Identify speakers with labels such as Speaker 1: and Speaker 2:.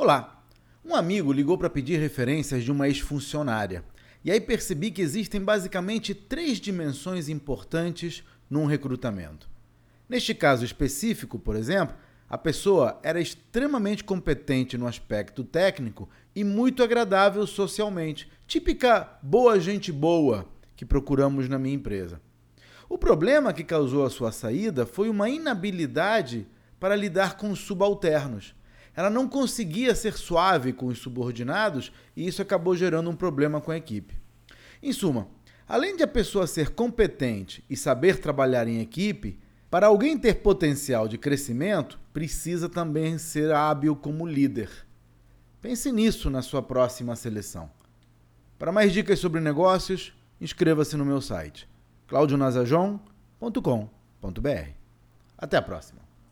Speaker 1: Olá! Um amigo ligou para pedir referências de uma ex-funcionária. E aí percebi que existem basicamente três dimensões importantes num recrutamento. Neste caso específico, por exemplo, a pessoa era extremamente competente no aspecto técnico e muito agradável socialmente. Típica boa gente boa que procuramos na minha empresa. O problema que causou a sua saída foi uma inabilidade para lidar com os subalternos ela não conseguia ser suave com os subordinados e isso acabou gerando um problema com a equipe. Em suma, além de a pessoa ser competente e saber trabalhar em equipe, para alguém ter potencial de crescimento, precisa também ser hábil como líder. Pense nisso na sua próxima seleção. Para mais dicas sobre negócios, inscreva-se no meu site claudionazajon.com.br. Até a próxima!